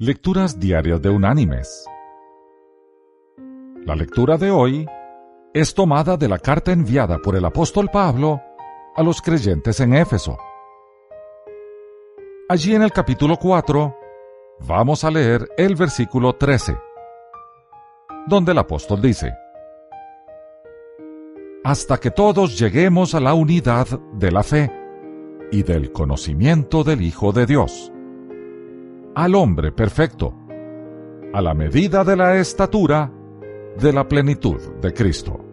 Lecturas Diarias de Unánimes. La lectura de hoy es tomada de la carta enviada por el apóstol Pablo a los creyentes en Éfeso. Allí en el capítulo 4 vamos a leer el versículo 13, donde el apóstol dice, Hasta que todos lleguemos a la unidad de la fe y del conocimiento del Hijo de Dios al hombre perfecto, a la medida de la estatura de la plenitud de Cristo.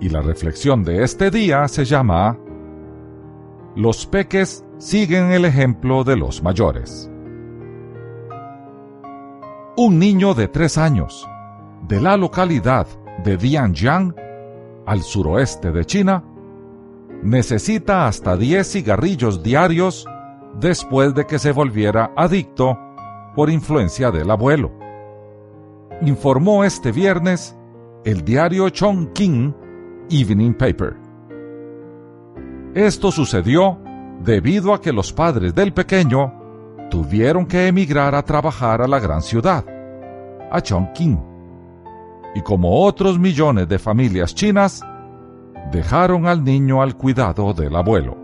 Y la reflexión de este día se llama Los peques siguen el ejemplo de los mayores. Un niño de tres años, de la localidad de Dianjiang, al suroeste de China, necesita hasta 10 cigarrillos diarios después de que se volviera adicto por influencia del abuelo. Informó este viernes el diario Chongqing Evening Paper. Esto sucedió debido a que los padres del pequeño tuvieron que emigrar a trabajar a la gran ciudad, a Chongqing. Y como otros millones de familias chinas, dejaron al niño al cuidado del abuelo.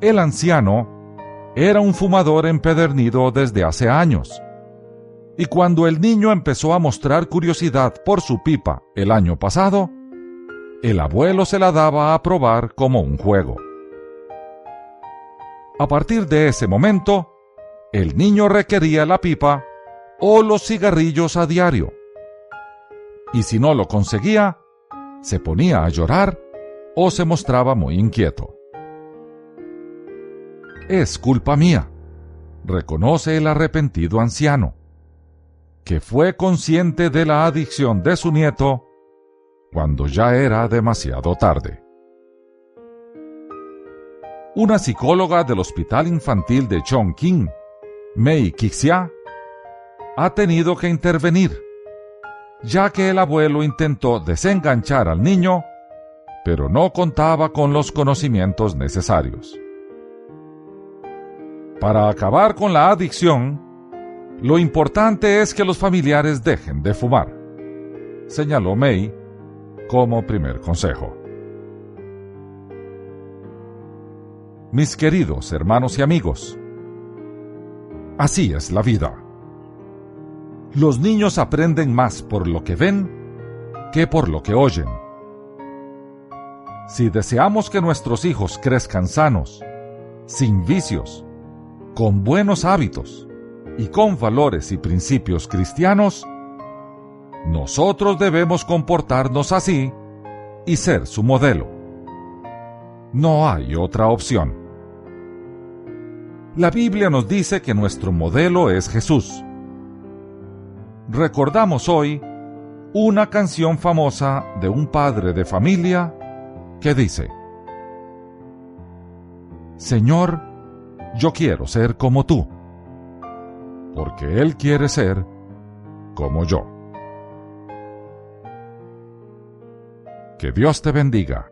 El anciano era un fumador empedernido desde hace años, y cuando el niño empezó a mostrar curiosidad por su pipa el año pasado, el abuelo se la daba a probar como un juego. A partir de ese momento, el niño requería la pipa o los cigarrillos a diario. Y si no lo conseguía, se ponía a llorar o se mostraba muy inquieto. Es culpa mía, reconoce el arrepentido anciano, que fue consciente de la adicción de su nieto cuando ya era demasiado tarde. Una psicóloga del Hospital Infantil de Chongqing, Mei Kixia, ha tenido que intervenir ya que el abuelo intentó desenganchar al niño, pero no contaba con los conocimientos necesarios. Para acabar con la adicción, lo importante es que los familiares dejen de fumar, señaló May como primer consejo. Mis queridos hermanos y amigos, así es la vida los niños aprenden más por lo que ven que por lo que oyen. Si deseamos que nuestros hijos crezcan sanos, sin vicios, con buenos hábitos y con valores y principios cristianos, nosotros debemos comportarnos así y ser su modelo. No hay otra opción. La Biblia nos dice que nuestro modelo es Jesús recordamos hoy una canción famosa de un padre de familia que dice, Señor, yo quiero ser como tú, porque Él quiere ser como yo. Que Dios te bendiga.